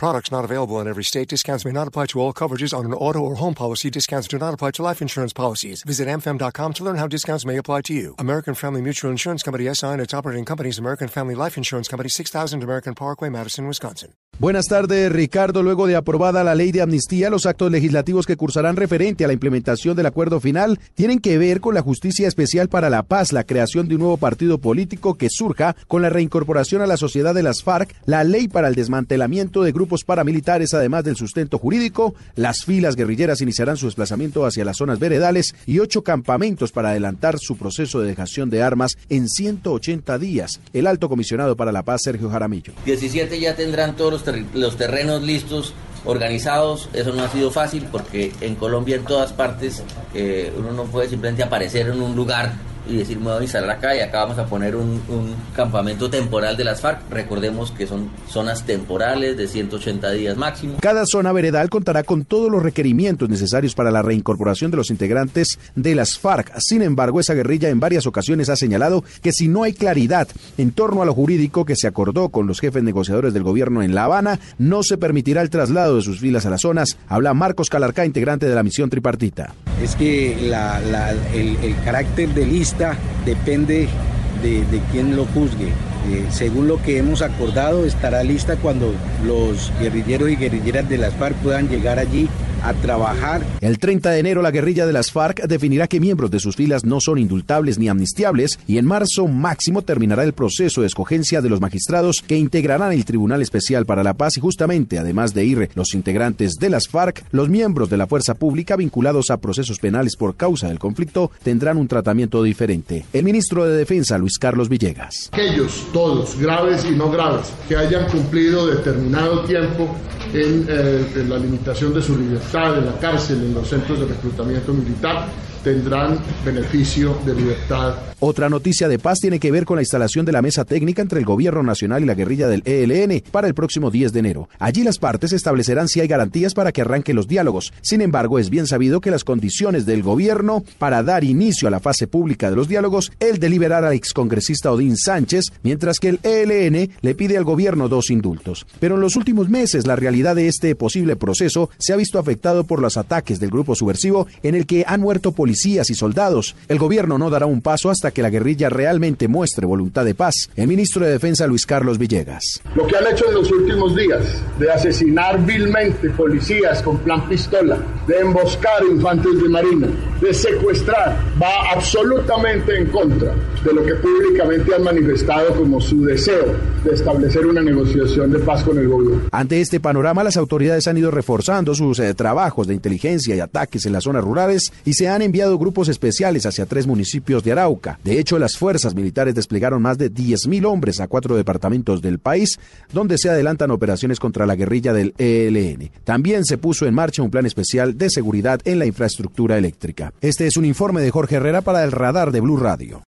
Products not available in every state. Discounts may not apply to all coverages on an auto or home policy. Discounts do not apply to life insurance policies. Visit amfam.com to learn how discounts may apply to you. American Family Mutual Insurance Company SI and its operating companies American Family Life Insurance Company 6000 American Parkway, Madison, Wisconsin. Buenas tardes, Ricardo. Luego de aprobada la ley de amnistía, los actos legislativos que cursarán referente a la implementación del acuerdo final tienen que ver con la justicia especial para la paz, la creación de un nuevo partido político que surja con la reincorporación a la sociedad de las FARC, la ley para el desmantelamiento de grupos paramilitares, además del sustento jurídico, las filas guerrilleras iniciarán su desplazamiento hacia las zonas veredales y ocho campamentos para adelantar su proceso de dejación de armas en 180 días. El alto comisionado para la paz, Sergio Jaramillo. 17 ya tendrán todos los los terrenos listos, organizados. Eso no ha sido fácil porque en Colombia, en todas partes, eh, uno no puede simplemente aparecer en un lugar y decir me voy a instalar acá y acá vamos a poner un, campamento temporal de las FARC. Recordemos que son zonas temporales de 180 días máximo. Cada zona veredal contará con todos los requerimientos necesarios para la reincorporación de los integrantes de las FARC. Sin embargo, esa guerrilla en varias ocasiones ha señalado que si no hay claridad en torno a lo jurídico que se acordó con los jefes negociadores del gobierno en La Habana, no se permitirá el traslado de sus filas a las zonas. Habla Marcos Calarcá, integrante de la misión tripartita. Es que el, el carácter de lista depende de, de quién lo juzgue. Eh, según lo que hemos acordado, estará lista cuando los guerrilleros y guerrilleras de las FARC puedan llegar allí a trabajar. El 30 de enero la guerrilla de las FARC definirá que miembros de sus filas no son indultables ni amnistiables y en marzo máximo terminará el proceso de escogencia de los magistrados que integrarán el Tribunal Especial para la Paz y justamente, además de ir los integrantes de las FARC, los miembros de la fuerza pública vinculados a procesos penales por causa del conflicto tendrán un tratamiento diferente. El ministro de Defensa, Luis Carlos Villegas. Aquellos, todos, graves y no graves, que hayan cumplido determinado tiempo en, eh, en la limitación de su libertad, en la cárcel, en los centros de reclutamiento militar, tendrán beneficio de libertad. Otra noticia de paz tiene que ver con la instalación de la mesa técnica entre el gobierno nacional y la guerrilla del ELN para el próximo 10 de enero. Allí las partes establecerán si hay garantías para que arranquen los diálogos. Sin embargo, es bien sabido que las condiciones del gobierno para dar inicio a la fase pública de los diálogos, el de liberar al excongresista Odín Sánchez, mientras que el ELN le pide al gobierno dos indultos. Pero en los últimos meses la realidad de este posible proceso se ha visto afectado por los ataques del grupo subversivo en el que han muerto policías policías y soldados. El gobierno no dará un paso hasta que la guerrilla realmente muestre voluntad de paz. El ministro de Defensa Luis Carlos Villegas. Lo que han hecho en los últimos días de asesinar vilmente policías con plan pistola, de emboscar infantes de marina, de secuestrar, va absolutamente en contra de lo que públicamente han manifestado como su deseo de establecer una negociación de paz con el gobierno. Ante este panorama, las autoridades han ido reforzando sus eh, trabajos de inteligencia y ataques en las zonas rurales y se han enviado grupos especiales hacia tres municipios de Arauca. De hecho, las fuerzas militares desplegaron más de 10.000 hombres a cuatro departamentos del país, donde se adelantan operaciones contra la guerrilla del ELN. También se puso en marcha un plan especial de seguridad en la infraestructura eléctrica. Este es un informe de Jorge Herrera para el radar de Blue Radio.